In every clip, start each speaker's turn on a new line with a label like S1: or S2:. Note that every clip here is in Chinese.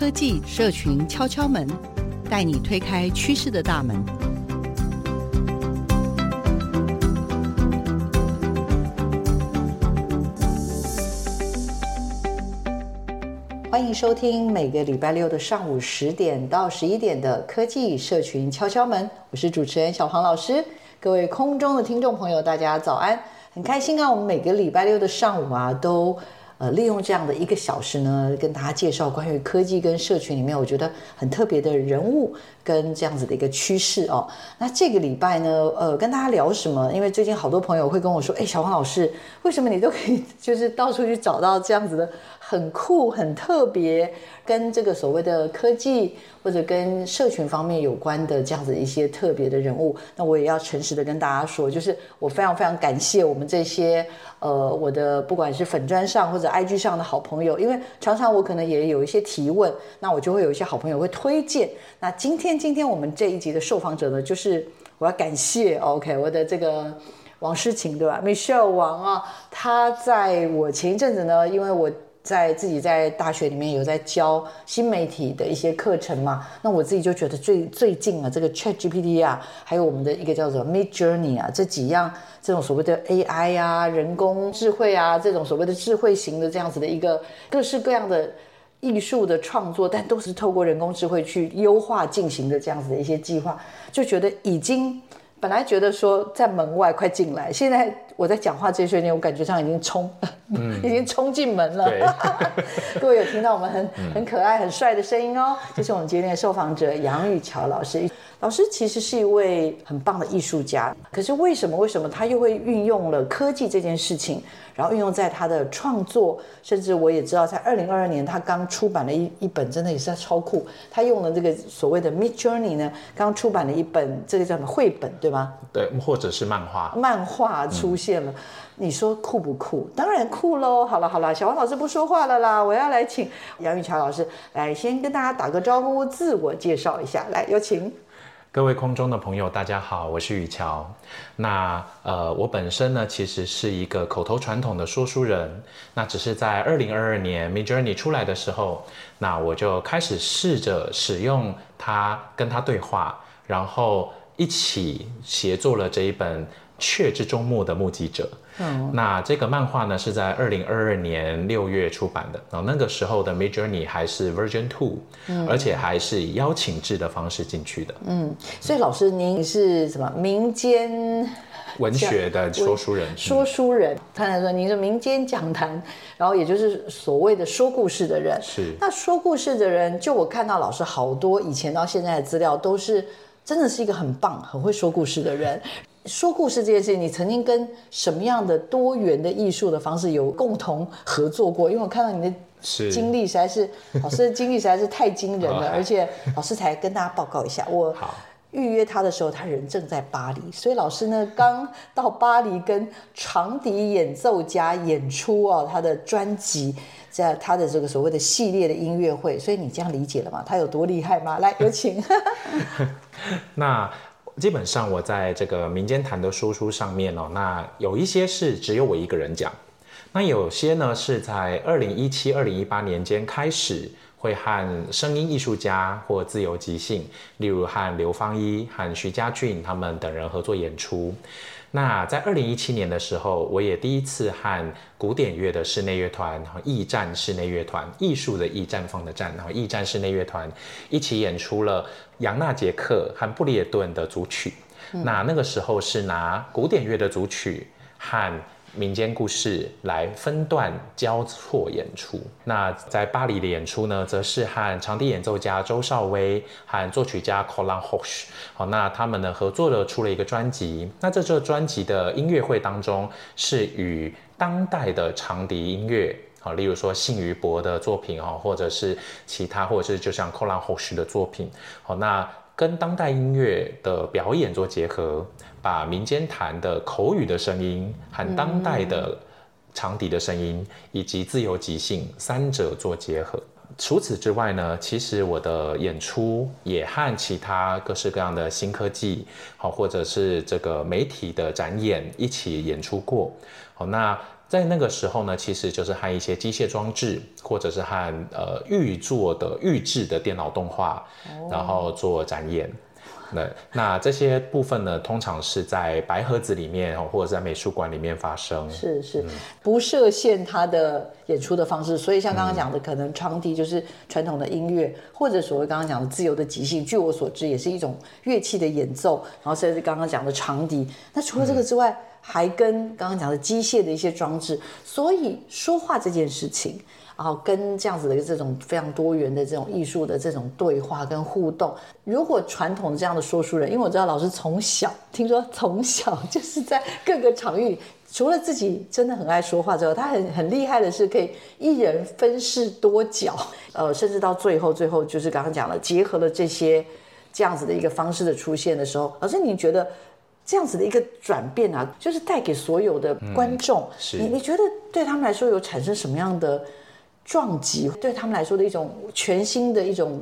S1: 科技社群敲敲门，带你推开趋势的大门。欢迎收听每个礼拜六的上午十点到十一点的科技社群敲敲门，我是主持人小黄老师。各位空中的听众朋友，大家早安！很开心啊，我们每个礼拜六的上午啊，都。呃，利用这样的一个小时呢，跟大家介绍关于科技跟社群里面我觉得很特别的人物跟这样子的一个趋势哦。那这个礼拜呢，呃，跟大家聊什么？因为最近好多朋友会跟我说，哎，小黄老师，为什么你都可以 就是到处去找到这样子的很酷、很特别，跟这个所谓的科技或者跟社群方面有关的这样子一些特别的人物？那我也要诚实的跟大家说，就是我非常非常感谢我们这些。呃，我的不管是粉砖上或者 IG 上的好朋友，因为常常我可能也有一些提问，那我就会有一些好朋友会推荐。那今天今天我们这一集的受访者呢，就是我要感谢 OK 我的这个王诗晴对吧？Michelle 王啊，他在我前一阵子呢，因为我。在自己在大学里面有在教新媒体的一些课程嘛，那我自己就觉得最最近啊，这个 ChatGPT 啊，还有我们的一个叫做 Midjourney 啊，这几样这种所谓的 AI 啊，人工智慧啊，这种所谓的智慧型的这样子的一个各式各样的艺术的创作，但都是透过人工智慧去优化进行的这样子的一些计划，就觉得已经本来觉得说在门外快进来，现在。我在讲话这一瞬间，我感觉上已经冲，嗯、已经冲进门了。对 各位有听到我们很很可爱、很帅的声音哦？这是我们今天的受访者杨宇桥老师。老师其实是一位很棒的艺术家，可是为什么为什么他又会运用了科技这件事情，然后运用在他的创作？甚至我也知道，在二零二二年他刚出版了一一本，真的也是超酷。他用了这个所谓的 Midjourney 呢，刚出版了一本这个叫什么绘本，对吗？
S2: 对，或者是漫画。
S1: 漫画出现。了，你说酷不酷？当然酷喽！好了好了，小王老师不说话了啦，我要来请杨宇桥老师来先跟大家打个招呼，自我介绍一下。来，有请
S2: 各位空中的朋友，大家好，我是雨桥。那呃，我本身呢，其实是一个口头传统的说书人。那只是在二零二二年 Midjourney 出来的时候，那我就开始试着使用它，跟它对话，然后一起协作了这一本。雀之终末的目击者，嗯，那这个漫画呢是在二零二二年六月出版的，然后那个时候的 Midjourney 还是 Version Two，嗯，而且还是以邀请制的方式进去的，嗯，
S1: 所以老师您是什么民间
S2: 文学的说书人？
S1: 说书人，刚才说您是民间讲坛，然后也就是所谓的说故事的人，
S2: 是。
S1: 那说故事的人，就我看到老师好多以前到现在的资料，都是真的是一个很棒、很会说故事的人。说故事这件事情，你曾经跟什么样的多元的艺术的方式有共同合作过？因为我看到你的经历实在是，是老师的经历实在是太惊人了，而且老师才跟大家报告一下，我预约他的时候，他人正在巴黎，所以老师呢刚到巴黎跟长笛演奏家演出啊，他的专辑在他的这个所谓的系列的音乐会，所以你这样理解了吗？他有多厉害吗？来，有请。
S2: 那。基本上我在这个民间谈的说书上面哦，那有一些是只有我一个人讲，那有些呢是在二零一七、二零一八年间开始会和声音艺术家或自由即兴，例如和刘芳一、和徐佳俊他们等人合作演出。那在二零一七年的时候，我也第一次和古典乐的室内乐团，然后艺战室内乐团，艺术的驿站放的站，然后艺战室内乐团一起演出了杨纳杰克和布列顿的组曲。那那个时候是拿古典乐的组曲和民间故事来分段交错演出。那在巴黎的演出呢，则是和长笛演奏家周少威和作曲家 Colin Hoch，好，那他们呢合作的出了一个专辑。那在这专辑的音乐会当中，是与当代的长笛音乐好，例如说信宇博的作品哈，或者是其他，或者是就像寇兰后世的作品，好，那跟当代音乐的表演做结合，把民间弹的口语的声音和当代的长笛的声音，以及自由即兴三者做结合。除此之外呢，其实我的演出也和其他各式各样的新科技，好，或者是这个媒体的展演一起演出过。好，那在那个时候呢，其实就是和一些机械装置，或者是和呃预做的预制的电脑动画，然后做展演。那那这些部分呢，通常是在白盒子里面，或者在美术馆里面发生。
S1: 是是，不设限它的演出的方式。所以像刚刚讲的，可能长笛就是传统的音乐，或者所谓刚刚讲的自由的即兴，据我所知，也是一种乐器的演奏。然后甚至刚刚讲的长笛。那除了这个之外，还跟刚刚讲的机械的一些装置。所以说话这件事情。然后跟这样子的这种非常多元的这种艺术的这种对话跟互动，如果传统这样的说书人，因为我知道老师从小听说从小就是在各个场域，除了自己真的很爱说话之后，他很很厉害的是可以一人分饰多角，呃，甚至到最后最后就是刚刚讲了，结合了这些这样子的一个方式的出现的时候，老师你觉得这样子的一个转变啊，就是带给所有的观众，嗯、是你你觉得对他们来说有产生什么样的？撞击对他们来说的一种全新的一种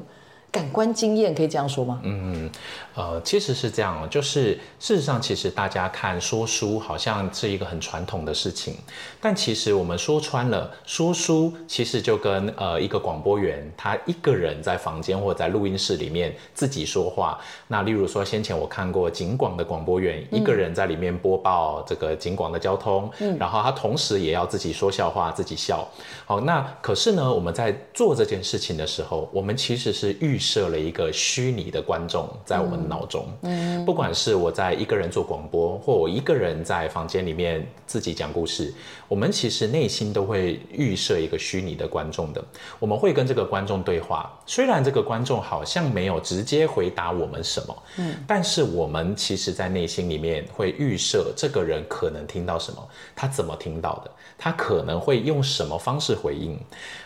S1: 感官经验，可以这样说吗？
S2: 嗯，呃，其实是这样，就是事实上，其实大家看说书好像是一个很传统的事情，但其实我们说穿了，说书其实就跟呃一个广播员他一个人在房间或者在录音室里面自己说话。那例如说，先前我看过景广的广播员一个人在里面播报这个景广的交通，嗯，然后他同时也要自己说笑话，自己笑。好，那可是呢，我们在做这件事情的时候，我们其实是。预设了一个虚拟的观众在我们脑中，嗯，不管是我在一个人做广播，或我一个人在房间里面自己讲故事，我们其实内心都会预设一个虚拟的观众的。我们会跟这个观众对话，虽然这个观众好像没有直接回答我们什么，嗯，但是我们其实在内心里面会预设这个人可能听到什么，他怎么听到的，他可能会用什么方式回应。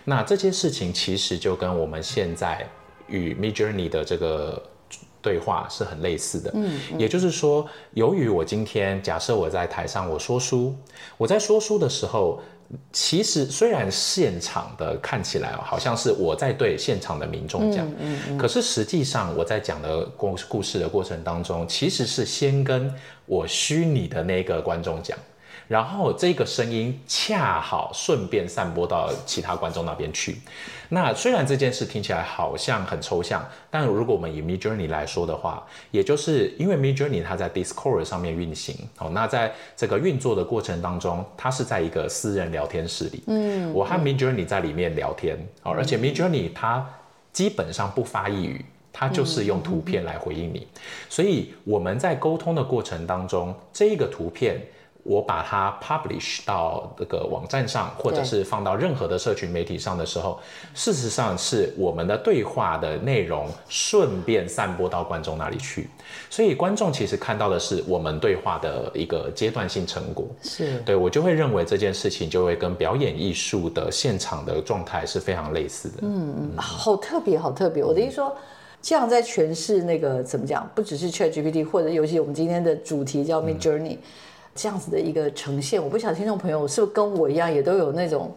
S2: 那这些事情其实就跟我们现在。与 Midjourney 的这个对话是很类似的，嗯，嗯，也就是说，由于我今天假设我在台上我说书，我在说书的时候，其实虽然现场的看起来好像是我在对现场的民众讲，嗯嗯嗯，可是实际上我在讲的故故事的过程当中，其实是先跟我虚拟的那个观众讲。然后这个声音恰好顺便散播到其他观众那边去。那虽然这件事听起来好像很抽象，但如果我们以 Midjourney 来说的话，也就是因为 Midjourney 它在 Discord 上面运行，哦，那在这个运作的过程当中，它是在一个私人聊天室里，嗯，我和 Midjourney 在里面聊天，哦，而且 Midjourney 它基本上不发一语，它就是用图片来回应你，所以我们在沟通的过程当中，这个图片。我把它 publish 到这个网站上，或者是放到任何的社群媒体上的时候，事实上是我们的对话的内容顺便散播到观众那里去，所以观众其实看到的是我们对话的一个阶段性成果。是，对，我就会认为这件事情就会跟表演艺术的现场的状态是非常类似的。嗯
S1: 嗯，好特别，好特别。我的意思说，这样在诠释那个怎么讲，不只是 ChatGPT，或者尤其我们今天的主题叫 Midjourney。嗯这样子的一个呈现，我不晓得听众朋友是不是跟我一样，也都有那种，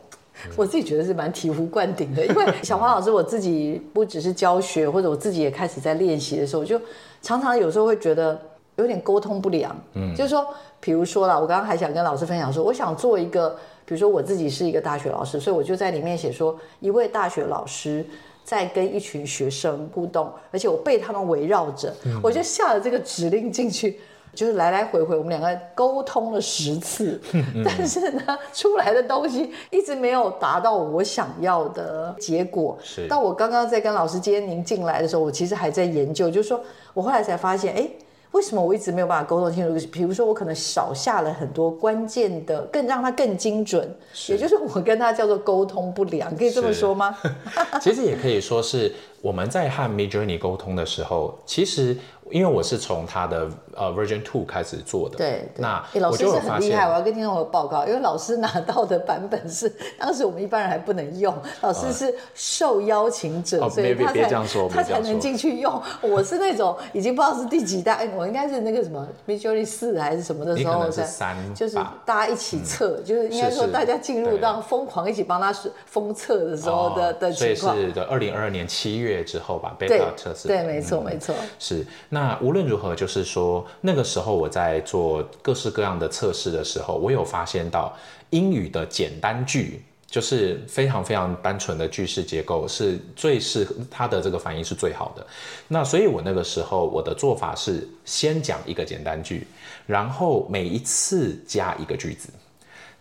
S1: 我自己觉得是蛮醍醐灌顶的。因为小黄老师，我自己不只是教学，或者我自己也开始在练习的时候，就常常有时候会觉得有点沟通不良。嗯，就是说，比如说啦，我刚刚还想跟老师分享说，我想做一个，比如说我自己是一个大学老师，所以我就在里面写说，一位大学老师在跟一群学生互动，而且我被他们围绕着，我就下了这个指令进去。就是来来回回，我们两个沟通了十次，但是呢，出来的东西一直没有达到我想要的结果。是。到我刚刚在跟老师今天您进来的时候，我其实还在研究，就是说我后来才发现，哎，为什么我一直没有办法沟通清楚？比如说，我可能少下了很多关键的，更让它更精准。是。也就是我跟他叫做沟通不良，可以这么说吗？
S2: 其实也可以说是我们在和 Midjourney 沟通的时候，其实。因为我是从它的呃 Version Two 开始做的，
S1: 对，对
S2: 那
S1: 欸、老师是很厉害，我要跟听众朋友报告，因为老师拿到的版本是当时我们一般人还不能用，老师是受邀请者，
S2: 呃、
S1: 所以他才
S2: 别别这样说
S1: 他才能进去用。我是那种已经不知道是第几代，我应该是那个什么 Midjourney 四还是什么的时候，
S2: 是三，
S1: 就是大家一起测、嗯，就是应该说大家进入到疯狂一起帮他封测的时候的、哦、的情况。
S2: 所以是的，二零二二年七月之后吧，Beta 测试。
S1: 对，没错、嗯，没错。
S2: 是那无论如何，就是说那个时候我在做各式各样的测试的时候，我有发现到英语的简单句，就是非常非常单纯的句式结构，是最适合它的这个反应是最好的。那所以我那个时候我的做法是先讲一个简单句，然后每一次加一个句子。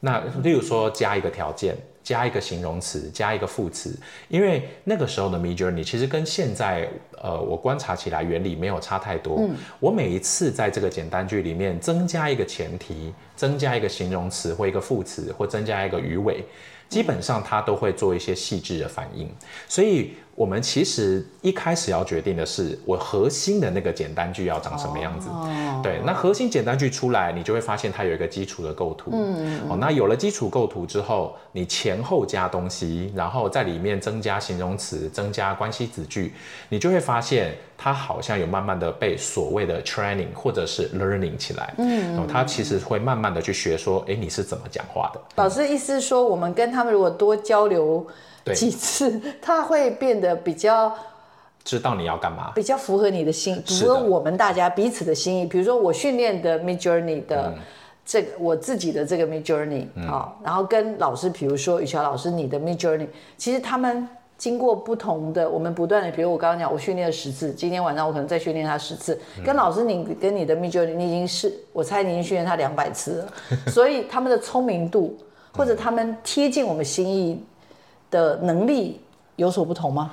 S2: 那例如说加一个条件。加一个形容词，加一个副词，因为那个时候的 Midjourney 其实跟现在，呃，我观察起来原理没有差太多。嗯，我每一次在这个简单句里面增加一个前提，增加一个形容词或一个副词，或增加一个语尾，基本上它都会做一些细致的反应，所以。我们其实一开始要决定的是，我核心的那个简单句要长什么样子。哦。对，那核心简单句出来，你就会发现它有一个基础的构图。嗯。哦，那有了基础构图之后，你前后加东西，然后在里面增加形容词，增加关系子句，你就会发现它好像有慢慢的被所谓的 training 或者是 learning 起来。嗯。哦，它其实会慢慢的去学说，哎，你是怎么讲话的？
S1: 老师意思是说，我们跟他们如果多交流。几次，他会变得比较
S2: 知道你要干嘛，
S1: 比较符合你的心，符合我们大家彼此的心意。比如说，我训练的 Midjourney 的这个、嗯，我自己的这个 Midjourney 啊，然后跟老师，比如说雨乔老师你的 Midjourney，其实他们经过不同的，我们不断的，比如我刚刚讲，我训练了十次，今天晚上我可能再训练他十次。跟老师你跟你的 Midjourney，你已经是我猜你已经训练他两百次了，所以他们的聪明度或者他们贴近我们心意。的能力有所不同吗？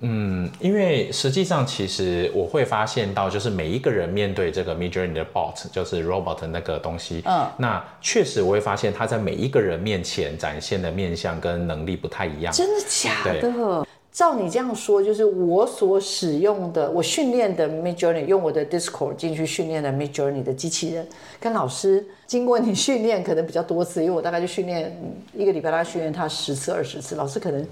S2: 嗯，因为实际上其实我会发现到，就是每一个人面对这个 Midjourney 的 bot，就是 robot 那个东西，嗯，那确实我会发现他在每一个人面前展现的面相跟能力不太一样。
S1: 真的假的？照你这样说，就是我所使用的，我训练的 Midjourney，用我的 Discord 进去训练的 Midjourney 的机器人，跟老师经过你训练可能比较多次，因为我大概就训练一个礼拜，大概训练他十次、二十次，老师可能。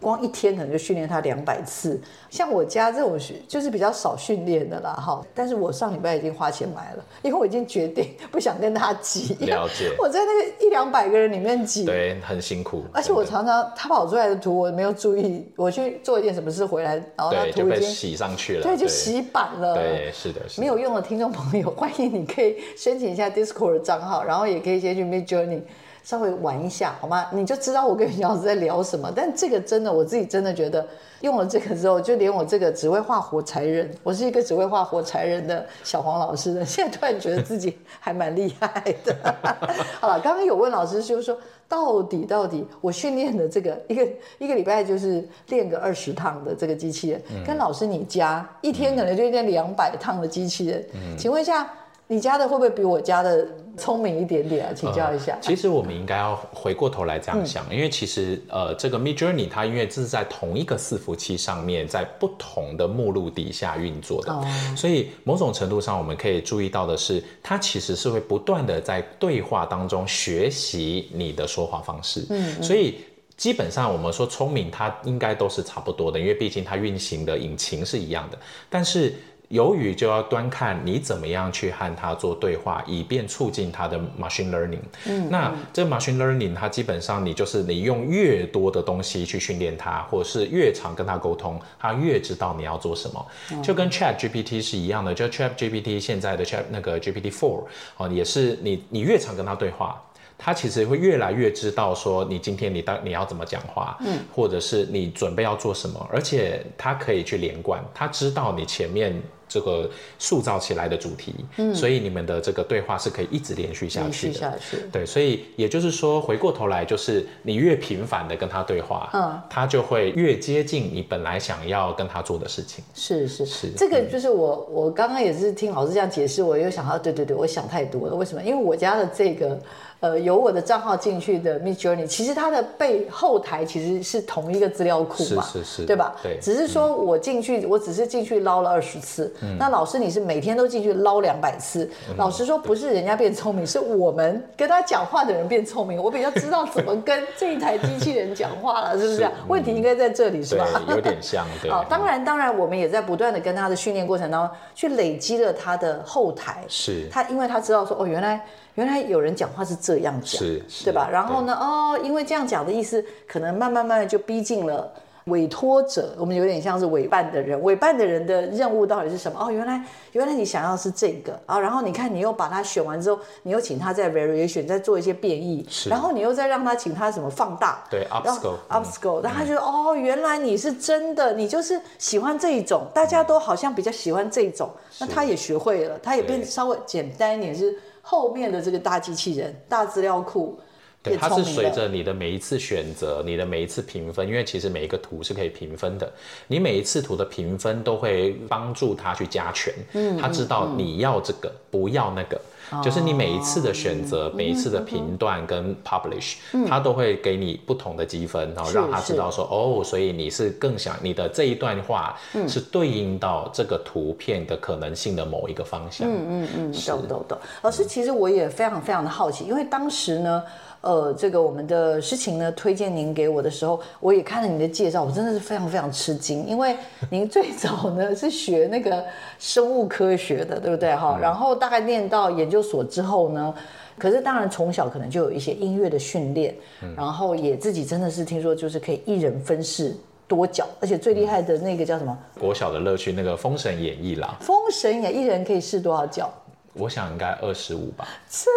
S1: 光一天可能就训练他两百次，像我家这种就是比较少训练的啦，哈。但是我上礼拜已经花钱买了，因为我已经决定 不想跟他挤。
S2: 了解。
S1: 我在那个一两百个人里面挤，
S2: 对，很辛苦。
S1: 而且我常常他跑出来的图我没有注意，我去做一件什么事回来，然后他图已经
S2: 洗上去了，
S1: 对，就洗版了。
S2: 对，是的，是的。
S1: 没有用的听众朋友，欢迎你可以申请一下 Discord 的账号，然后也可以先去 Midjourney。稍微玩一下好吗？你就知道我跟杨老师在聊什么。但这个真的，我自己真的觉得用了这个之后，就连我这个只会画火柴人，我是一个只会画火柴人的小黄老师的，现在突然觉得自己还蛮厉害的。好了，刚刚有问老师，就是说到底到底我训练的这个一个一个礼拜就是练个二十趟的这个机器人，嗯、跟老师你家一天可能就练两百趟的机器人，嗯、请问一下。你家的会不会比我家的聪明一点点啊？请教一下。呃、
S2: 其实我们应该要回过头来这样想，嗯、因为其实呃，这个 Midjourney 它因为这是在同一个伺服器上面，在不同的目录底下运作的，哦、所以某种程度上我们可以注意到的是，它其实是会不断的在对话当中学习你的说话方式。嗯，嗯，所以基本上我们说聪明，它应该都是差不多的，因为毕竟它运行的引擎是一样的，但是。由于就要端看你怎么样去和它做对话，以便促进它的 machine learning。嗯，那这个 machine learning 它基本上你就是你用越多的东西去训练它，或者是越常跟它沟通，它越知道你要做什么。就跟 Chat GPT 是一样的，就 Chat GPT 现在的 Chat 那个 GPT Four 哦，也是你你越常跟它对话，它其实会越来越知道说你今天你到你要怎么讲话，嗯，或者是你准备要做什么，而且他可以去连贯，他知道你前面。这个塑造起来的主题，嗯，所以你们的这个对话是可以一直连续下去的。
S1: 下去，
S2: 对，所以也就是说，回过头来就是你越频繁的跟他对话，嗯，他就会越接近你本来想要跟他做的事情。
S1: 是是是，这个就是我我刚刚也是听老师这样解释，我又想到，对对对，我想太多了。为什么？因为我家的这个。呃，有我的账号进去的 Midjourney，其实它的背后台其实是同一个资料库嘛，
S2: 是是是，
S1: 对吧？
S2: 对，
S1: 只是说我进去，嗯、我只是进去捞了二十次，嗯、那老师你是每天都进去捞两百次。嗯、老实说，不是人家变聪明，是我们跟他讲话的人变聪明。我比较知道怎么跟这一台机器人讲话了，是不是？是问题应该在这里，是吧？
S2: 有点像。对。
S1: 好，当然，当然，我们也在不断的跟他的训练过程当中去累积了他的后台。
S2: 是。
S1: 他因为他知道说，哦，原来。原来有人讲话是这样讲，对吧？然后呢，哦，因为这样讲的意思，可能慢慢慢的就逼近了委托者。我们有点像是委办的人，委办的人的任务到底是什么？哦，原来原来你想要是这个。啊，然后你看你又把它选完之后，你又请他在 variation 再做一些变异，然后你又再让他请他什么放大，
S2: 对，upscale。
S1: upscale，然后他就说哦，原来你是真的，你就是喜欢这一种，大家都好像比较喜欢这一种，那他也学会了，他也变稍微简单一点是。后面的这个大机器人、大资料库，
S2: 对，它是随着你的每一次选择、你的每一次评分，因为其实每一个图是可以评分的，你每一次图的评分都会帮助他去加权，嗯，他知道你要这个，嗯、不要那个。就是你每一次的选择，哦、每一次的评断跟 publish，它、嗯、都会给你不同的积分，然后让他知道说，哦，所以你是更想你的这一段话是对应到这个图片的可能性的某一个方向。嗯嗯嗯，
S1: 懂懂懂。老师，其实我也非常非常的好奇，因为当时呢。呃，这个我们的诗情呢推荐您给我的时候，我也看了您的介绍，我真的是非常非常吃惊，因为您最早呢是学那个生物科学的，对不对哈？然后大概念到研究所之后呢，可是当然从小可能就有一些音乐的训练，然后也自己真的是听说就是可以一人分饰多角，而且最厉害的那个叫什么？
S2: 国小的乐趣那个《封神演义》啦，《
S1: 封神演义》一人可以饰多少角？
S2: 我想应该二十五吧。
S1: 真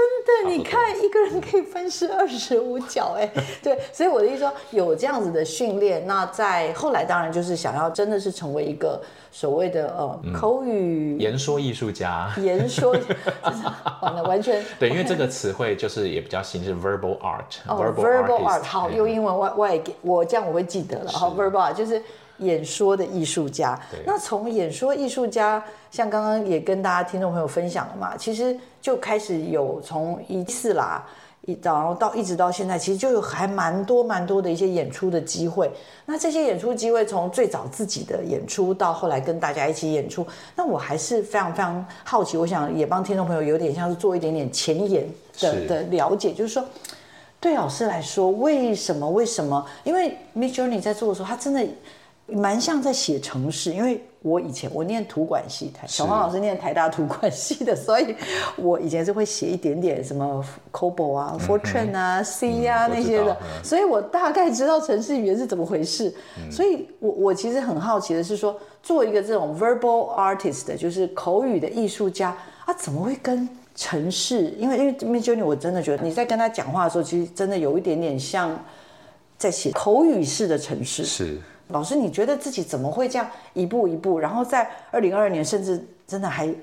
S1: 的，你看一个人可以分饰二十五角，哎，对，所以我的意思说有这样子的训练，那在后来当然就是想要真的是成为一个所谓的呃口语
S2: 言说艺术家，
S1: 言说 完了完全
S2: 对，因为这个词汇就是也比较新，是 verbal
S1: art，verbal art，好，用英文我我也给我这样我会记得了，好，verbal art 就是。演说的艺术家，那从演说艺术家，像刚刚也跟大家听众朋友分享了嘛，其实就开始有从一次啦，一然后到一直到现在，其实就有还蛮多蛮多的一些演出的机会。那这些演出机会，从最早自己的演出到后来跟大家一起演出，那我还是非常非常好奇，我想也帮听众朋友有点像是做一点点前沿的的了解，就是说，对老师来说，为什么为什么？因为 Midjourney 在做的时候，他真的。蛮像在写城市，因为我以前我念图管系，台小黄老师念台大图管系的，所以我以前是会写一点点什么 COBOL 啊、嗯、Fortran 啊、C 啊、嗯、那些的，所以我大概知道城市语言是怎么回事。嗯、所以我我其实很好奇的是说，做一个这种 verbal artist，就是口语的艺术家啊，怎么会跟城市？因为因为 Midjourney 我真的觉得你在跟他讲话的时候，其实真的有一点点像在写口语式的城市。
S2: 是。
S1: 老师，你觉得自己怎么会这样一步一步？然后在二零二二年，甚至真的还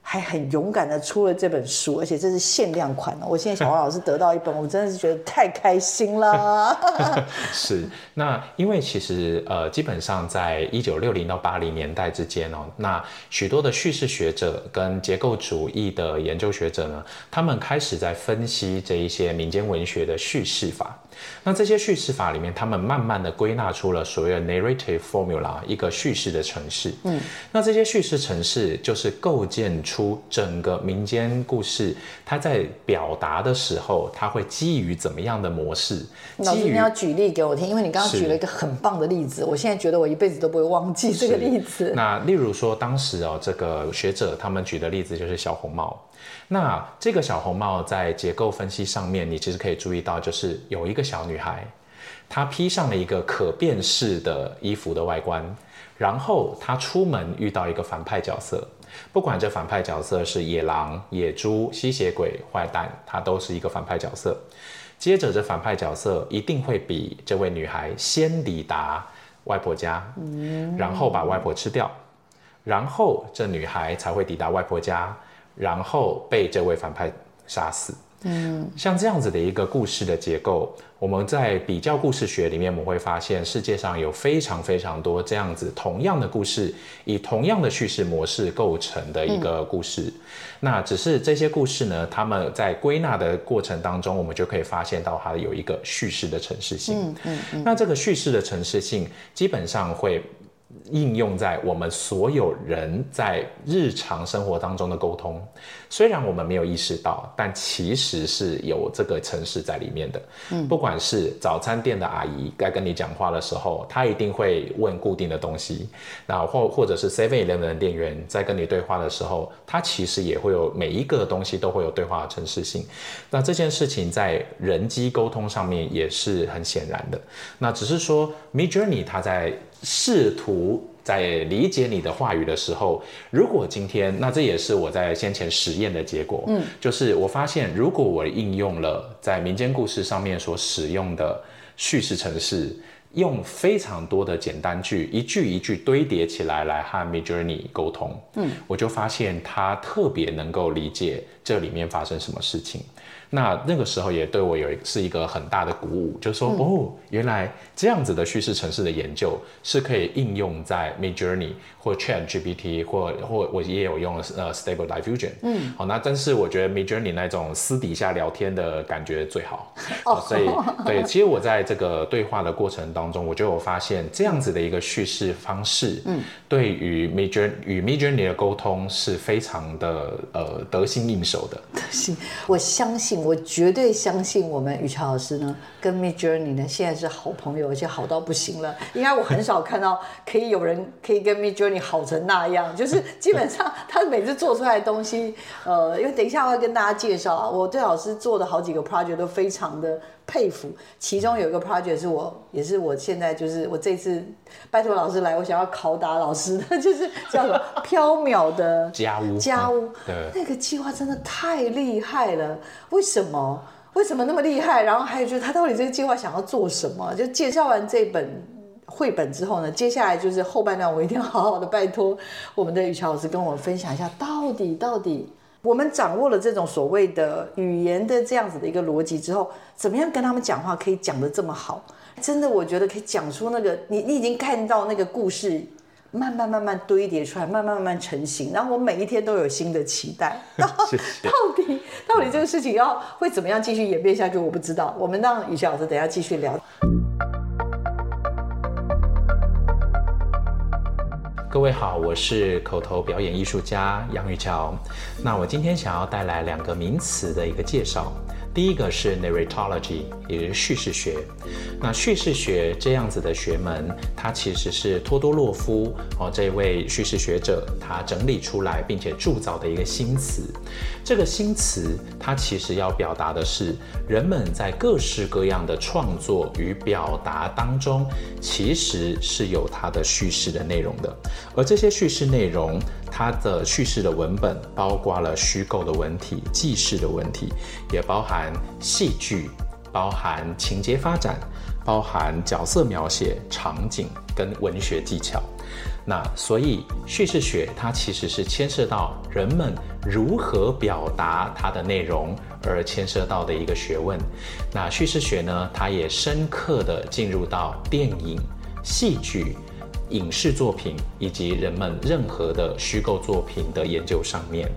S1: 还很勇敢的出了这本书，而且这是限量款哦！我现在小王老师得到一本，我真的是觉得太开心了。
S2: 是，那因为其实呃，基本上在一九六零到八零年代之间哦，那许多的叙事学者跟结构主义的研究学者呢，他们开始在分析这一些民间文学的叙事法。那这些叙事法里面，他们慢慢的归纳出了所谓的 narrative formula，一个叙事的城市。嗯，那这些叙事城市就是构建出整个民间故事，它在表达的时候，它会基于怎么样的模式？
S1: 老师，你要举例给我听，因为你刚刚举了一个很棒的例子，我现在觉得我一辈子都不会忘记这个例子。
S2: 那例如说，当时哦，这个学者他们举的例子就是小红帽。那这个小红帽在结构分析上面，你其实可以注意到，就是有一个小女孩，她披上了一个可变式的衣服的外观，然后她出门遇到一个反派角色，不管这反派角色是野狼、野猪、吸血鬼、坏蛋，他都是一个反派角色。接着这反派角色一定会比这位女孩先抵达外婆家，然后把外婆吃掉，然后这女孩才会抵达外婆家。然后被这位反派杀死。嗯，像这样子的一个故事的结构，我们在比较故事学里面，我们会发现世界上有非常非常多这样子同样的故事，以同样的叙事模式构成的一个故事。嗯、那只是这些故事呢，他们在归纳的过程当中，我们就可以发现到它有一个叙事的程式性。嗯嗯，嗯，那这个叙事的程式性基本上会。应用在我们所有人在日常生活当中的沟通，虽然我们没有意识到，但其实是有这个城市在里面的。嗯，不管是早餐店的阿姨该跟你讲话的时候，她一定会问固定的东西，那或或者是 Seven Eleven 的店员在跟你对话的时候，他其实也会有每一个东西都会有对话的城市性。那这件事情在人机沟通上面也是很显然的。那只是说 Midjourney 它在试图在理解你的话语的时候，如果今天，那这也是我在先前实验的结果，嗯，就是我发现，如果我应用了在民间故事上面所使用的叙事程式，用非常多的简单句，一句一句堆叠起来来和 Midjourney 沟通，嗯，我就发现他特别能够理解这里面发生什么事情。那那个时候也对我有是一个很大的鼓舞，就是说、嗯、哦，原来这样子的叙事城市的研究是可以应用在 Midjourney 或 ChatGPT 或或我也有用了呃 Stable Diffusion，嗯，好，那但是我觉得 Midjourney 那种私底下聊天的感觉最好，哦，所以对，其实我在这个对话的过程当中，我就有发现这样子的一个叙事方式，嗯，对于 Midjourney 与 Midjourney 的沟通是非常的呃得心应手的，
S1: 得心，我相信。我绝对相信我们雨乔老师呢，跟 Midjourney 呢现在是好朋友，而且好到不行了。应该我很少看到可以有人可以跟 Midjourney 好成那样，就是基本上他每次做出来的东西，呃，因为等一下我要跟大家介绍啊，我对老师做的好几个 project 都非常的。佩服，其中有一个 project 是我，也是我现在就是我这次拜托老师来，我想要拷打老师的，就是叫做飘渺的
S2: 家屋。
S1: 家屋，对，那个计划真的太厉害了。为什么？为什么那么厉害？然后还有就是他到底这个计划想要做什么？就介绍完这本绘本之后呢，接下来就是后半段，我一定要好好的拜托我们的雨乔老师跟我们分享一下，到底到底。我们掌握了这种所谓的语言的这样子的一个逻辑之后，怎么样跟他们讲话可以讲得这么好？真的，我觉得可以讲出那个你你已经看到那个故事慢慢慢慢堆叠出来，慢慢慢慢成型。然后我每一天都有新的期待。到底到底这个事情要会怎么样继续演变下去？我不知道。我们让雨乔老师等一下继续聊。
S2: 各位好，我是口头表演艺术家杨雨乔。那我今天想要带来两个名词的一个介绍。第一个是 narratology，也就是叙事学。那叙事学这样子的学门，它其实是托多洛夫哦这位叙事学者他整理出来并且铸造的一个新词。这个新词它其实要表达的是，人们在各式各样的创作与表达当中，其实是有它的叙事的内容的。而这些叙事内容，它的叙事的文本包括了虚构的文体、记事的文体，也包含。戏剧包含情节发展，包含角色描写、场景跟文学技巧。那所以叙事学它其实是牵涉到人们如何表达它的内容而牵涉到的一个学问。那叙事学呢，它也深刻地进入到电影、戏剧、影视作品以及人们任何的虚构作品的研究上面。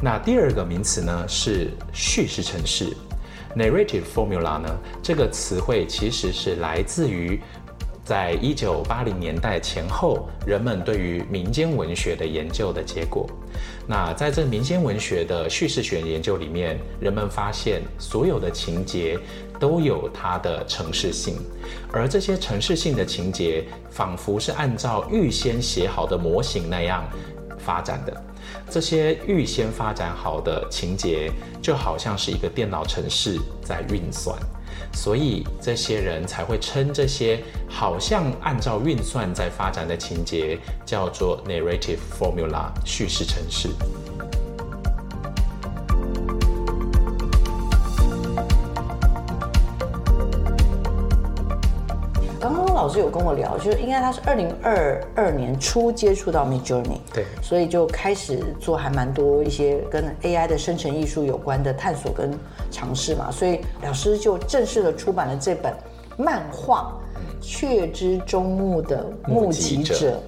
S2: 那第二个名词呢，是叙事程式，narrative formula 呢，这个词汇其实是来自于在一九八零年代前后，人们对于民间文学的研究的结果。那在这民间文学的叙事学研究里面，人们发现所有的情节都有它的程式性，而这些程式性的情节，仿佛是按照预先写好的模型那样发展的。这些预先发展好的情节，就好像是一个电脑程式在运算，所以这些人才会称这些好像按照运算在发展的情节叫做 narrative formula 叙事程式。
S1: 老师有跟我聊，就是应该他是二零二二年初接触到 Midjourney，
S2: 对，
S1: 所以就开始做还蛮多一些跟 AI 的生成艺术有关的探索跟尝试嘛，所以老师就正式的出版了这本漫画《雀之终目的目击者》。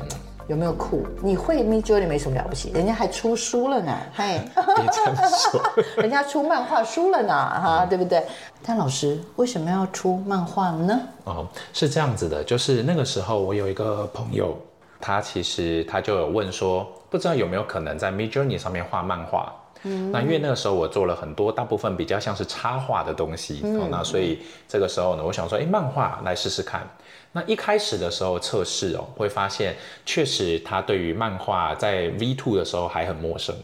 S1: 有没有酷？你会 Midjourney 没什么了不起，人家还出书了呢，嘿，
S2: 别这么说，
S1: 人家出漫画书了呢，哈，对不对？但老师为什么要出漫画呢？
S2: 哦，是这样子的，就是那个时候我有一个朋友，他其实他就有问说，不知道有没有可能在 Midjourney 上面画漫画。嗯，那因为那个时候我做了很多，大部分比较像是插画的东西，嗯、哦，那所以这个时候呢，我想说，哎，漫画来试试看。那一开始的时候测试哦，会发现确实他对于漫画在 V two 的时候还很陌生，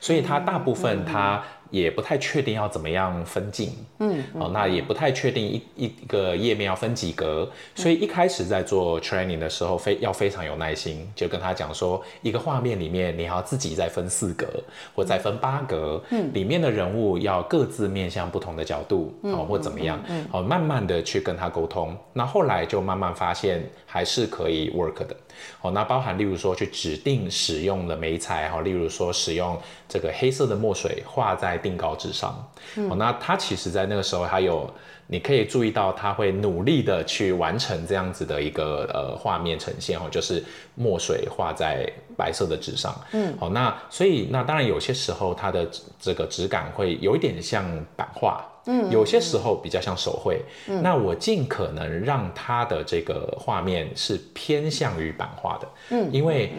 S2: 所以他大部分他。也不太确定要怎么样分镜，嗯，哦，那也不太确定一一个页面要分几格，所以一开始在做 training 的时候，非要非常有耐心，就跟他讲说，一个画面里面你要自己再分四格，或再分八格，嗯，里面的人物要各自面向不同的角度，哦，或怎么样，嗯，哦，慢慢的去跟他沟通，那后来就慢慢发现还是可以 work 的。哦，那包含例如说去指定使用的媒材哈，例如说使用这个黑色的墨水画在定稿纸上，嗯，哦，那他其实在那个时候还有，你可以注意到他会努力的去完成这样子的一个呃画面呈现哦，就是墨水画在白色的纸上，嗯，好，哦，那所以那当然有些时候它的这个质感会有一点像版画。嗯，有些时候比较像手绘，嗯，那我尽可能让它的这个画面是偏向于版画的，嗯，因为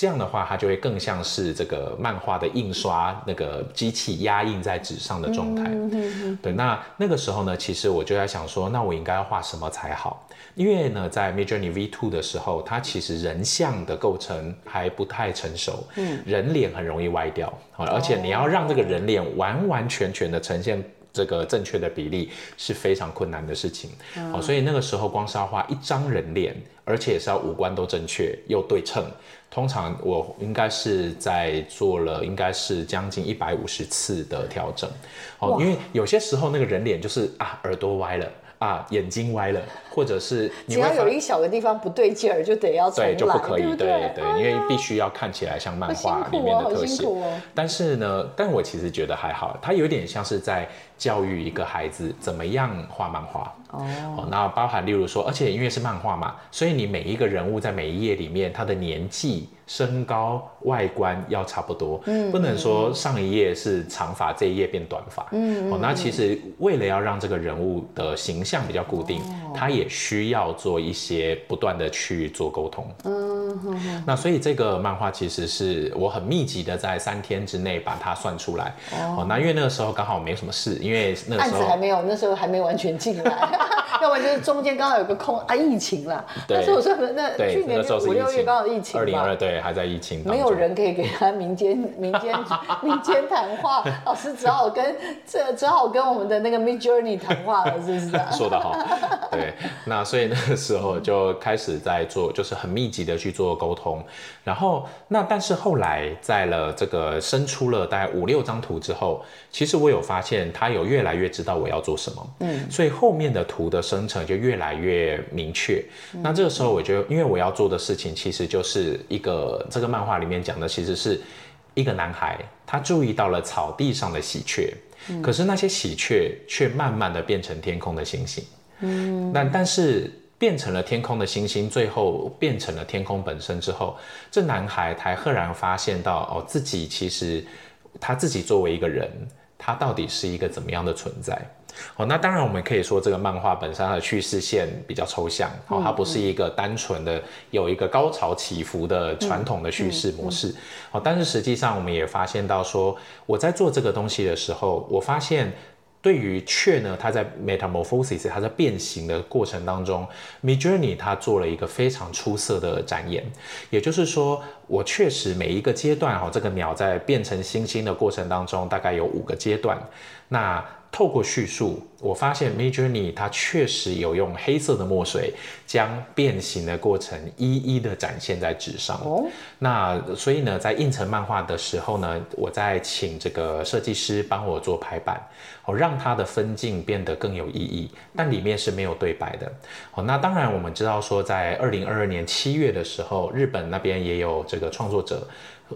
S2: 这样的话，它就会更像是这个漫画的印刷那个机器压印在纸上的状态，嗯嗯，对，那那个时候呢，其实我就在想说，那我应该要画什么才好？因为呢，在 Midjourney V2 的时候，它其实人像的构成还不太成熟，嗯，人脸很容易歪掉，而且你要让这个人脸完完全全的呈现。这个正确的比例是非常困难的事情，好、嗯，所以那个时候光是要画一张人脸，而且是要五官都正确又对称，通常我应该是在做了应该是将近一百五十次的调整，哦，因为有些时候那个人脸就是啊耳朵歪了。啊，眼睛歪了，或者是你
S1: 只要有一小个地方不对劲儿，就得要重来，
S2: 对，就不可以，对对，因为必须要看起来像漫画里面的特写。哦、但是呢，但我其实觉得还好，它有点像是在教育一个孩子怎么样画漫画。哦，哦，那包含例如说，而且因为是漫画嘛，所以你每一个人物在每一页里面，他的年纪。身高、外观要差不多，嗯，不能说上一页是长发，这一页变短发，嗯，哦，那其实为了要让这个人物的形象比较固定，哦，他也需要做一些不断的去做沟通，嗯，那所以这个漫画其实是我很密集的在三天之内把它算出来，哦，那因为那个时候刚好没什么事，因为那个时候案子还没有，那时候还没完全进来。要不然就是中间刚好有个空啊，疫情了。对，但是我说那去年五六月刚好疫情。二零二对还在疫情。没有人可以给他民间 民间 民间谈话，老师只好跟这只好跟我们的那个 Midjourney 谈话了，是不是？说得好。对，那所以那个时候就开始在做，就是很密集的去做沟通。然后那但是后来在了这个生出了大概五六张图之后，其实我有发现他有越来越知道我要做什么。嗯，所以后面的图的。生成就越来越明确。那这个时候，我觉得，因为我要做的事情，其实就是一个这个漫画里面讲的，其实是一个男孩，他注意到了草地上的喜鹊，可是那些喜鹊却慢慢的变成天空的星星。嗯，但但是变成了天空的星星，最后变成了天空本身之后，这男孩才赫然发现到，哦，自己其实他自己作为一个人，他到底是一个怎么样的存在？哦，那当然，我们可以说这个漫画本身它的叙事线比较抽象，哦，它不是一个单纯的有一个高潮起伏的传统的叙事模式，哦，但是实际上我们也发现到说，我在做这个东西的时候，我发现对于雀呢，它在 metamorphosis，它在变形的过程当中，Midjourney 它做了一个非常出色的展演，也就是说，我确实每一个阶段，哈，这个鸟在变成星星的过程当中，大概有五个阶段，那。透过叙述，我发现 Midjourney 它确实有用黑色的墨水将变形的过程一一的展现在纸上。哦，那所以呢，在印成漫画的时候呢，我在请这个设计师帮我做排版，哦，让它的分镜变得更有意义。但里面是没有对白的。哦，那当然我们知道说，在二零二二年七月的时候，日本那边也有这个创作者。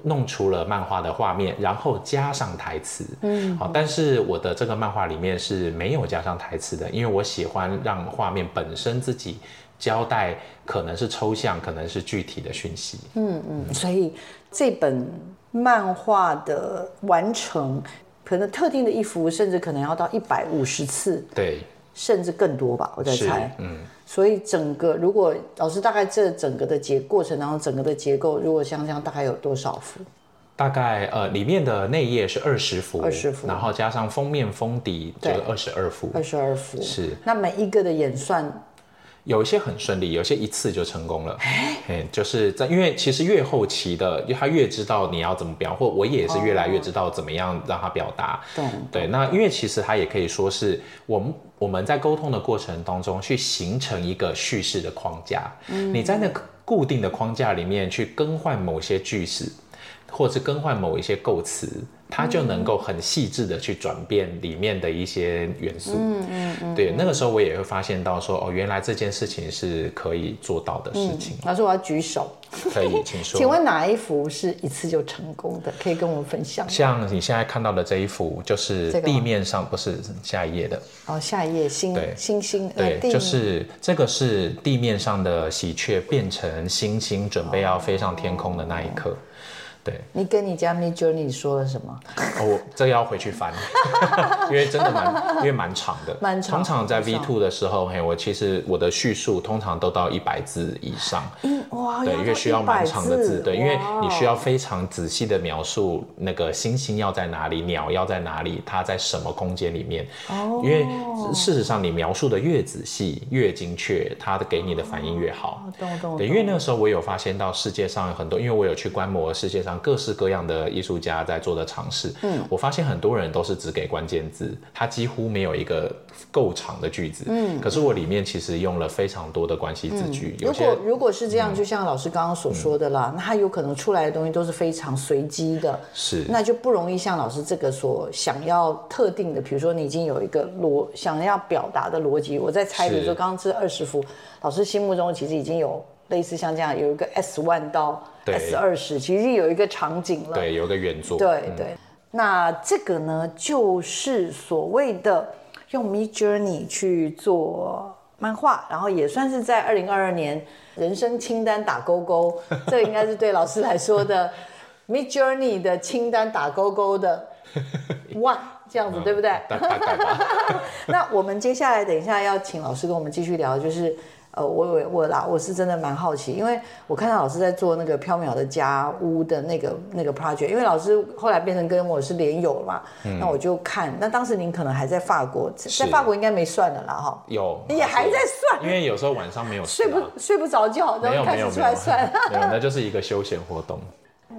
S2: 弄出了漫画的画面，然后加上台词。嗯，好，但是我的这个漫画里面是没有加上台词的，因为我喜欢让画面本身自己交代，可能是抽象，可能是具体的讯息。
S1: 嗯嗯，所以这本漫画的完成，可能特定的一幅，甚至可能要到一百五十次，
S2: 对，
S1: 甚至更多吧，我在猜。
S2: 嗯。
S1: 所以整个，如果老师大概这整个的结过程当中，整个的结构，如果像这样，大概有多少幅？
S2: 大概呃，里面的内页是二十幅，
S1: 二十幅，
S2: 然后加上封面封底就二十二幅，
S1: 二十二幅
S2: 是。
S1: 那每一个的演算。
S2: 有一些很顺利，有些一次就成功了。哎，就是在因为其实越后期的，他越知道你要怎么表，或我也是越来越知道怎么样让他表达。
S1: 对
S2: 对，那因为其实他也可以说是我们我们在沟通的过程当中去形成一个叙事的框架。嗯，你在那个固定的框架里面去更换某些句式，或者是更换某一些构词。它就能够很细致的去转变里面的一些元素，嗯嗯嗯，对，那个时候我也会发现到说，哦，原来这件事情是可以做到的事情。
S1: 老师，我要举手，
S2: 可以，请说。
S1: 请问哪一幅是一次就成功的？可以跟我们分享。
S2: 像你现在看到的这一幅，就是地面上不是下一页的
S1: 哦，下一页星星星
S2: 对，就是这个是地面上的喜鹊变成星星，准备要飞上天空的那一刻。对，
S1: 你跟你家 Midjourney 说了什么？
S2: 哦，我这个要回去翻，因为真的蛮，因为蛮长的。
S1: 蛮长。
S2: 通常在 V two 的时候，嘿，我其实我的叙述通常都到一百字以上。
S1: 嗯，哇，
S2: 对，因为需要蛮长的字，对，因为你需要非常仔细的描述那个星星要在哪里，鸟要在哪里，它在什么空间里面。哦。因为事实上，你描述的越仔细、越精确，它的给你的反应越好。
S1: 懂懂。
S2: 对，因为那个时候我有发现到世界上有很多，因为我有去观摩世界上。各式各样的艺术家在做的尝试，嗯，我发现很多人都是只给关键字，他几乎没有一个够长的句子，嗯，可是我里面其实用了非常多的关系字句。
S1: 如果如果是这样，就像老师刚刚所说的啦，那他有可能出来的东西都是非常随机的，
S2: 是，
S1: 那就不容易像老师这个所想要特定的，比如说你已经有一个逻想要表达的逻辑，我在猜，比如说刚刚这二十幅，老师心目中其实已经有类似像这样有一个 S one 到。S 二十其实有一个场景了，
S2: 对，有个原作，
S1: 对对。嗯、那这个呢，就是所谓的用 Midjourney 去做漫画，然后也算是在二零二二年人生清单打勾勾。这个应该是对老师来说的 Midjourney 的清单打勾勾的 one 这样子，对不对？那我们接下来等一下要请老师跟我们继续聊，就是。呃，我我我啦，我是真的蛮好奇，因为我看到老师在做那个飘渺的家屋的那个那个 project，因为老师后来变成跟我是连友了嘛，嗯、那我就看，那当时您可能还在法国，在法国应该没算了啦哈，
S2: 有，
S1: 也还在算，
S2: 因为有时候晚上没有
S1: 睡不睡不着觉，然后开始出来算，
S2: 那就是一个休闲活动。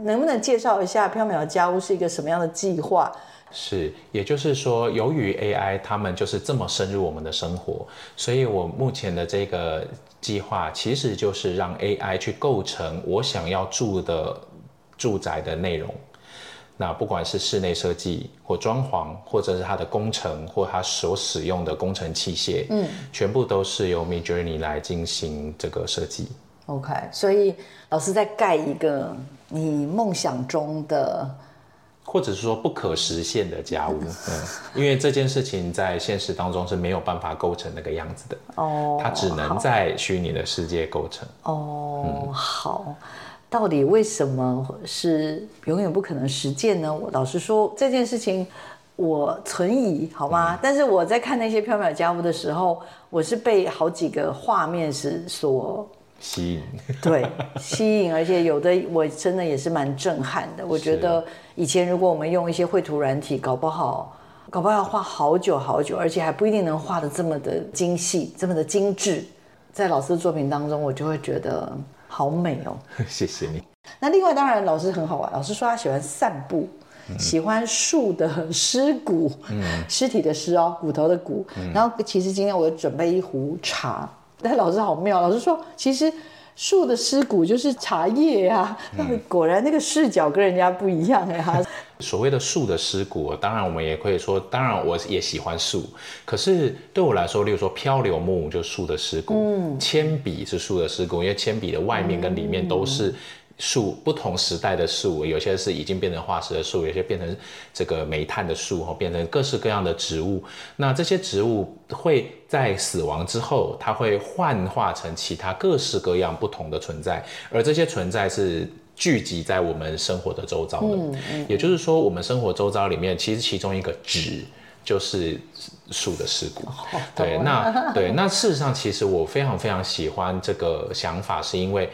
S1: 能不能介绍一下飘渺的家屋是一个什么样的计划？
S2: 是，也就是说，由于 AI 他们就是这么深入我们的生活，所以我目前的这个计划其实就是让 AI 去构成我想要住的住宅的内容。那不管是室内设计或装潢，或者是它的工程或它所使用的工程器械，嗯，全部都是由 Midjourney 来进行这个设计。
S1: OK，所以老师在盖一个你梦想中的。
S2: 或者是说不可实现的家务，嗯，因为这件事情在现实当中是没有办法构成那个样子的，哦，它只能在虚拟的世界构成。
S1: 哦，嗯、好，到底为什么是永远不可能实践呢？我老实说，这件事情我存疑，好吗？嗯、但是我在看那些飘渺家务的时候，我是被好几个画面是所。
S2: 吸引，
S1: 对，吸引，而且有的我真的也是蛮震撼的。我觉得以前如果我们用一些绘图软体，搞不好，搞不好要画好久好久，而且还不一定能画的这么的精细，这么的精致。在老师的作品当中，我就会觉得好美哦。
S2: 谢谢你。
S1: 那另外当然老师很好玩，老师说他喜欢散步，嗯、喜欢树的尸骨，嗯，尸体的尸哦，骨头的骨。嗯、然后其实今天我有准备一壶茶。但老师好妙，老师说，其实树的尸骨就是茶叶啊。嗯、果然那个视角跟人家不一样呀。
S2: 所谓的树的尸骨，当然我们也可以说，当然我也喜欢树，可是对我来说，例如说漂流木就是树的尸骨，嗯，铅笔是树的尸骨，因为铅笔的外面跟里面都是树，不同时代的树，有些是已经变成化石的树，有些变成这个煤炭的树，哈，变成各式各样的植物。那这些植物会在死亡之后，它会幻化成其他各式各样不同的存在，而这些存在是聚集在我们生活的周遭的。嗯嗯、也就是说，我们生活周遭里面，其实其中一个纸就是树的尸骨。哦、对，那对，那事实上，其实我非常非常喜欢这个想法，是因为。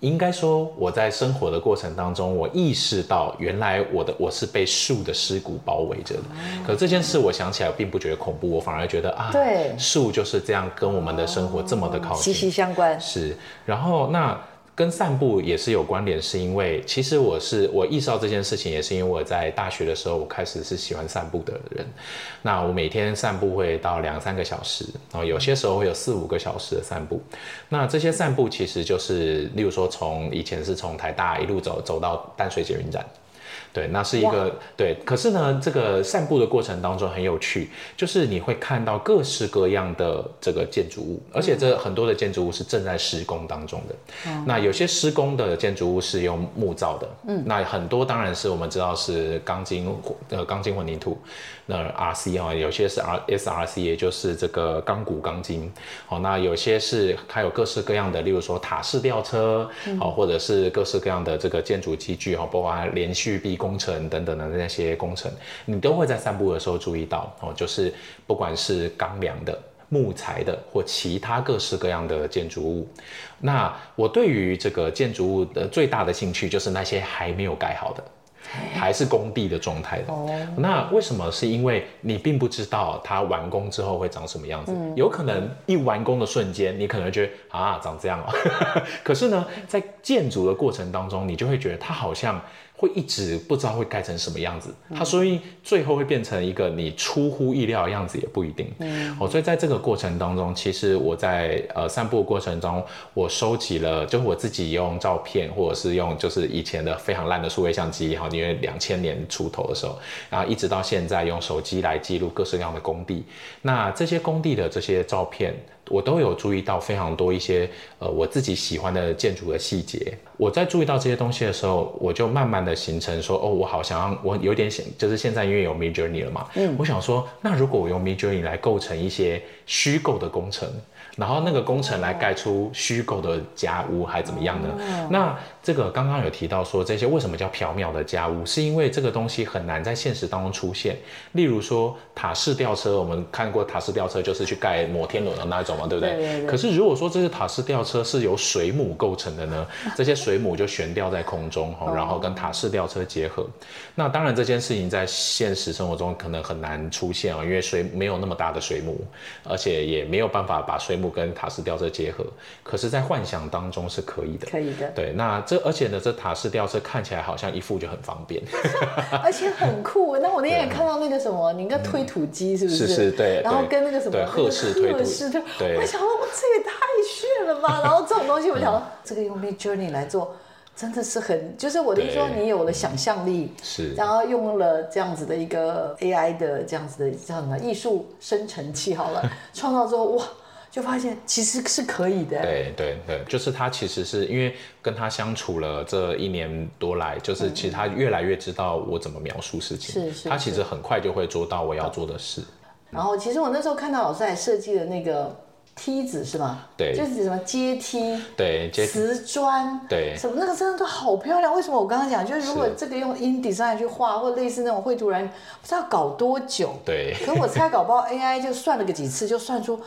S2: 应该说，我在生活的过程当中，我意识到原来我的我是被树的尸骨包围着的。可这件事我想起来并不觉得恐怖，我反而觉得啊，对，树就是这样跟我们的生活这么的靠近，
S1: 息息相关。
S2: 是，然后那。跟散步也是有关联，是因为其实我是我意识到这件事情，也是因为我在大学的时候，我开始是喜欢散步的人。那我每天散步会到两三个小时，然后有些时候会有四五个小时的散步。那这些散步其实就是，例如说从以前是从台大一路走走到淡水捷运站。对，那是一个对。可是呢，这个散步的过程当中很有趣，就是你会看到各式各样的这个建筑物，而且这很多的建筑物是正在施工当中的。嗯、那有些施工的建筑物是用木造的，嗯，那很多当然是我们知道是钢筋呃钢筋混凝土。那 RC 啊，有些是 R SRC，也就是这个钢骨钢筋。哦，那有些是还有各式各样的，例如说塔式吊车，好，或者是各式各样的这个建筑器具，哈，包括连续壁工程等等的那些工程，你都会在散步的时候注意到哦，就是不管是钢梁的、木材的或其他各式各样的建筑物。那我对于这个建筑物的最大的兴趣，就是那些还没有盖好的。还是工地的状态的，哦、那为什么？是因为你并不知道它完工之后会长什么样子，嗯、有可能一完工的瞬间，你可能觉得啊，长这样哦。可是呢，在建筑的过程当中，你就会觉得它好像。会一直不知道会盖成什么样子，它所以最后会变成一个你出乎意料的样子也不一定。嗯，哦，所以在这个过程当中，其实我在呃散步的过程中，我收集了，就是我自己用照片或者是用就是以前的非常烂的数位相机，哈，因为两千年出头的时候，然后一直到现在用手机来记录各式各样的工地，那这些工地的这些照片。我都有注意到非常多一些呃我自己喜欢的建筑的细节。我在注意到这些东西的时候，我就慢慢的形成说，哦，我好想要，我有点想，就是现在因为有 Midjourney 了嘛，嗯，我想说，那如果我用 Midjourney 来构成一些虚构的工程。然后那个工程来盖出虚构的家屋还怎么样呢？哦、那这个刚刚有提到说，这些为什么叫缥缈的家屋，是因为这个东西很难在现实当中出现。例如说塔式吊车，我们看过塔式吊车就是去盖摩天轮的那一种嘛，对不对？对对对。可是如果说这些塔式吊车是由水母构成的呢？这些水母就悬吊在空中，然后跟塔式吊车结合。那当然这件事情在现实生活中可能很难出现啊，因为水没有那么大的水母，而且也没有办法把水母。跟塔式吊车结合，可是，在幻想当中是可以的。
S1: 可以的。
S2: 对，那这而且呢，这塔式吊车看起来好像一副就很方便
S1: 而且很酷。那我那天也看到那个什么，你应该推土机是不是？
S2: 是是，对。
S1: 然后跟那个什么，
S2: 对，鹤式推土。
S1: 鹤式对。我想说，这也太炫了吧！然后这种东西，我想这个用 Midjourney 来做，真的是很，就是我的意思说，你有了想象力，是，然后用了这样子的一个 AI 的这样子的叫什么艺术生成器，好了，创造之后，哇！就发现其实是可以的。
S2: 对对对，就是他其实是因为跟他相处了这一年多来，就是其实他越来越知道我怎么描述事情。是是。他其实很快就会做到我要做的事。
S1: 然后其实我那时候看到老师还设计了那个。梯子是吗？
S2: 对，
S1: 就是什么阶梯，
S2: 对，
S1: 瓷砖，
S2: 对，
S1: 什么那个真的都好漂亮。为什么我刚刚讲，就是如果这个用 InDesign 去画，或者类似那种绘图人，不知道搞多久。
S2: 对。
S1: 可我猜搞不好 AI 就算了个几次，就算出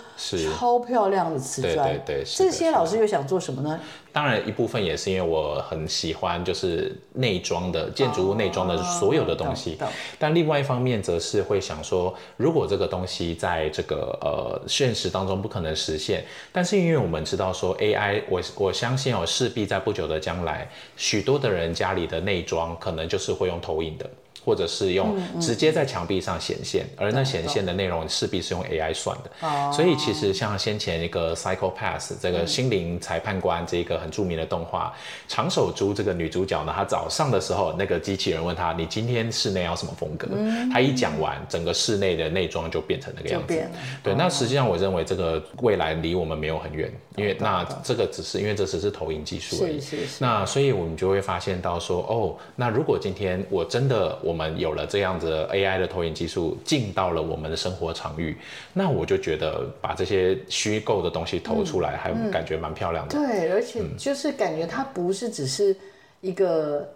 S1: 超漂亮的瓷砖。对
S2: 对对。
S1: 这些老师又想做什么呢？
S2: 当然一部分也是因为我很喜欢就是内装的建筑物内装的所有的东西，但另外一方面则是会想说，如果这个东西在这个呃现实当中不可能实现，但是因为我们知道说 AI，我我相信哦，势必在不久的将来，许多的人家里的内装可能就是会用投影的。或者是用直接在墙壁上显现，而那显现的内容势必是用 AI 算的。所以其实像先前一个 Psycho-Pass 这个心灵裁判官这个很著名的动画，长手珠这个女主角呢，她早上的时候，那个机器人问她：“你今天室内要什么风格？”她一讲完，整个室内的内装就变成那个样子。对，那实际上我认为这个未来离我们没有很远，因为那这个只是因为这只是投影技术而已。是是是。那所以我们就会发现到说，哦，那如果今天我真的我们有了这样子的 AI 的投影技术进到了我们的生活场域，那我就觉得把这些虚构的东西投出来，还感觉蛮漂亮的。
S1: 对，而且就是感觉它不是只是一个。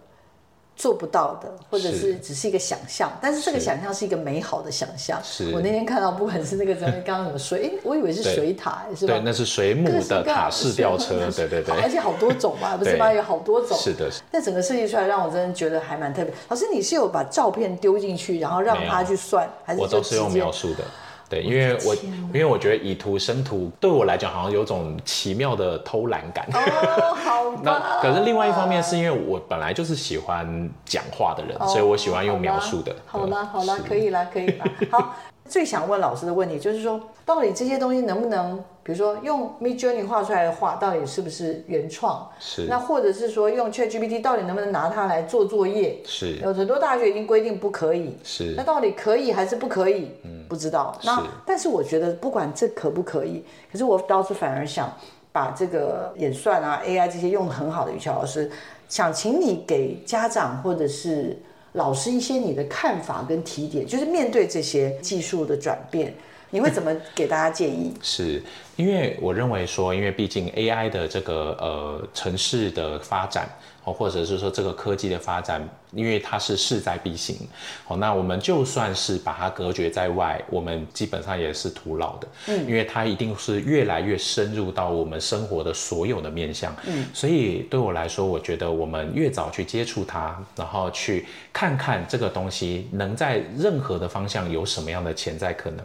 S1: 做不到的，或者是只是一个想象，但是这个想象是一个美好的想象。是我那天看到，不管是那个刚刚什么说，哎，我以为是水塔，是吧？
S2: 对，那是水母的塔式吊车，对对对。
S1: 而且好多种嘛，不是吗？有好多种。
S2: 是的。
S1: 那整个设计出来，让我真的觉得还蛮特别。老师，你是有把照片丢进去，然后让他去算，还是
S2: 我都是用描述的？对，因为我因为我觉得以图生图对我来讲好像有种奇妙的偷懒感。
S1: 哦，好。
S2: 那可是另外一方面是因为我本来就是喜欢讲话的人，哦、所以我喜欢用描述的。
S1: 好了好了，可以了可以了。好，最想问老师的问题就是说，到底这些东西能不能？比如说用 Midjourney 画出来的画，到底是不是原创？
S2: 是。
S1: 那或者是说用 ChatGPT，到底能不能拿它来做作业？
S2: 是。
S1: 有很多大学已经规定不可以。
S2: 是。
S1: 那到底可以还是不可以？嗯，不知道。那但是我觉得不管这可不可以，可是我倒是反而想把这个演算啊 AI 这些用的很好的语乔老师，想请你给家长或者是老师一些你的看法跟提点，就是面对这些技术的转变，你会怎么给大家建议？
S2: 是。因为我认为说，因为毕竟 AI 的这个呃城市的发展，或者是说这个科技的发展，因为它是势在必行，好，那我们就算是把它隔绝在外，我们基本上也是徒劳的，嗯，因为它一定是越来越深入到我们生活的所有的面向，嗯，所以对我来说，我觉得我们越早去接触它，然后去看看这个东西能在任何的方向有什么样的潜在可能，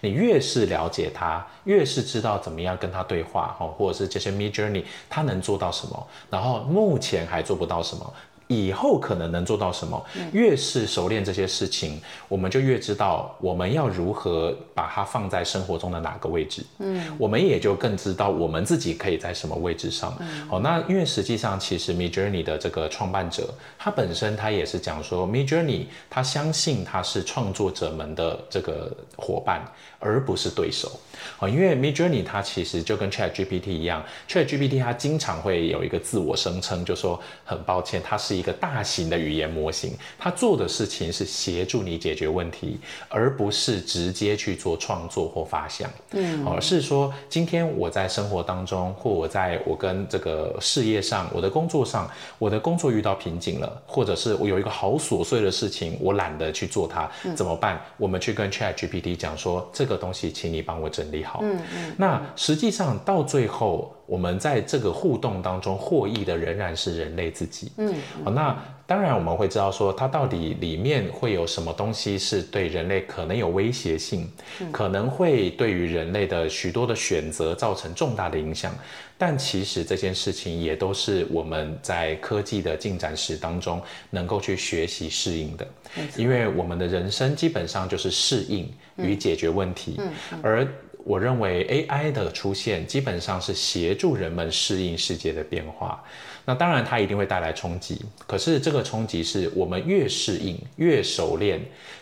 S2: 你越是了解它，越是知道。怎么样跟它对话，或者是这些 Midjourney，它能做到什么？然后目前还做不到什么？以后可能能做到什么？越是熟练这些事情，我们就越知道我们要如何把它放在生活中的哪个位置。嗯，我们也就更知道我们自己可以在什么位置上。好，那因为实际上其实 Midjourney 的这个创办者，他本身他也是讲说 Midjourney，他相信他是创作者们的这个伙伴，而不是对手。哦，因为 Midjourney 它其实就跟 ChatGPT 一样，ChatGPT 它经常会有一个自我声称，就说很抱歉，它是一个大型的语言模型，它做的事情是协助你解决问题，而不是直接去做创作或发想。嗯，而是说今天我在生活当中，或我在我跟这个事业上，我的工作上，我的工作遇到瓶颈了，或者是我有一个好琐碎的事情，我懒得去做它，怎么办？我们去跟 ChatGPT 讲说，这个东西，请你帮我整理好。嗯嗯。那实际上到最后，我们在这个互动当中获益的仍然是人类自己。嗯。好，那当然我们会知道说，它到底里面会有什么东西是对人类可能有威胁性，可能会对于人类的许多的选择造成重大的影响。但其实这件事情也都是我们在科技的进展史当中能够去学习适应的。因为我们的人生基本上就是适应与解决问题，而我认为 AI 的出现基本上是协助人们适应世界的变化。那当然它一定会带来冲击，可是这个冲击是我们越适应越熟练。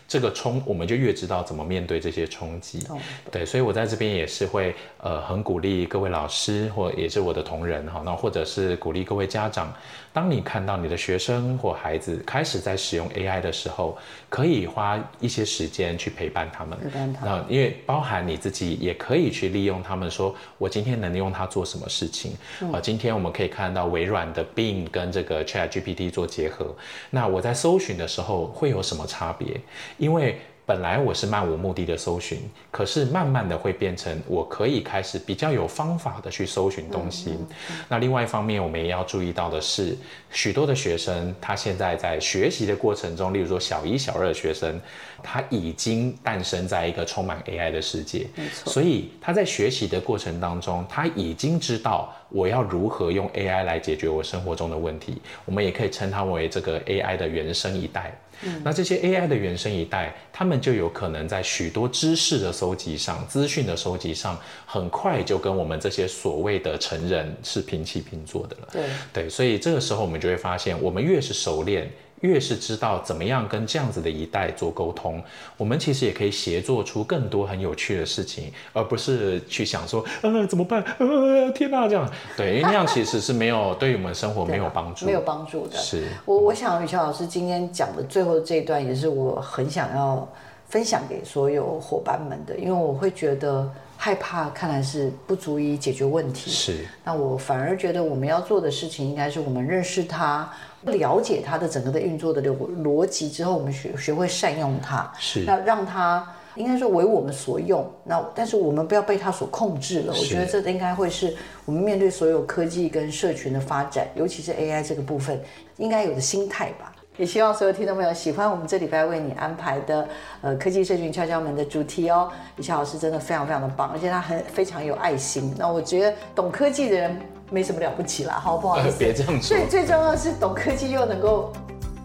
S2: 这个冲，我们就越知道怎么面对这些冲击。Oh. 对，所以我在这边也是会，呃，很鼓励各位老师，或也是我的同仁哈，那或者是鼓励各位家长，当你看到你的学生或孩子开始在使用 AI 的时候，可以花一些时间去陪伴他们。陪伴他们。那因为包含你自己也可以去利用他们，说我今天能用它做什么事情？啊、嗯，今天我们可以看到微软的 Bing 跟这个 ChatGPT 做结合，那我在搜寻的时候会有什么差别？因为本来我是漫无目的的搜寻，可是慢慢的会变成我可以开始比较有方法的去搜寻东西。嗯嗯嗯、那另外一方面，我们也要注意到的是，许多的学生他现在在学习的过程中，例如说小一、小二的学生，他已经诞生在一个充满 AI 的世界。所以他在学习的过程当中，他已经知道我要如何用 AI 来解决我生活中的问题。我们也可以称它为这个 AI 的原生一代。嗯、那这些 AI 的原生一代，他们就有可能在许多知识的收集上、资讯的收集上，很快就跟我们这些所谓的成人是平起平坐的了。
S1: 对
S2: 对，所以这个时候我们就会发现，我们越是熟练。越是知道怎么样跟这样子的一代做沟通，我们其实也可以协作出更多很有趣的事情，而不是去想说，呃，怎么办？呃，天哪，这样，对，因为那样其实是没有 对于我们生活没有帮助，
S1: 没有帮助的。
S2: 是
S1: 我，我想雨乔老师今天讲的最后这一段，也是我很想要分享给所有伙伴们的，因为我会觉得害怕，看来是不足以解决问题。
S2: 是，
S1: 那我反而觉得我们要做的事情，应该是我们认识它。了解它的整个的运作的逻逻辑之后，我们学学会善用它，
S2: 是
S1: 那让它应该说为我们所用。那但是我们不要被它所控制了。我觉得这应该会是我们面对所有科技跟社群的发展，尤其是 AI 这个部分应该有的心态吧。也希望所有听众朋友喜欢我们这礼拜为你安排的呃科技社群敲敲门的主题哦。雨乔老师真的非常非常的棒，而且他很非常有爱心。那我觉得懂科技的人。没什么了不起啦，好不好意思？
S2: 别这样说。
S1: 最最重要的是懂科技又能够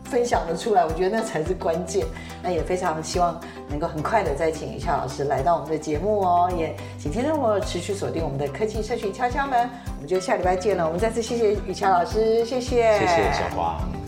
S1: 分享的出来，我觉得那才是关键。那也非常希望能够很快的再请雨乔老师来到我们的节目哦，也请听众朋友持续锁定我们的科技社群敲敲门，我们就下礼拜见了。我们再次谢谢雨乔老师，谢谢，
S2: 谢谢小黄。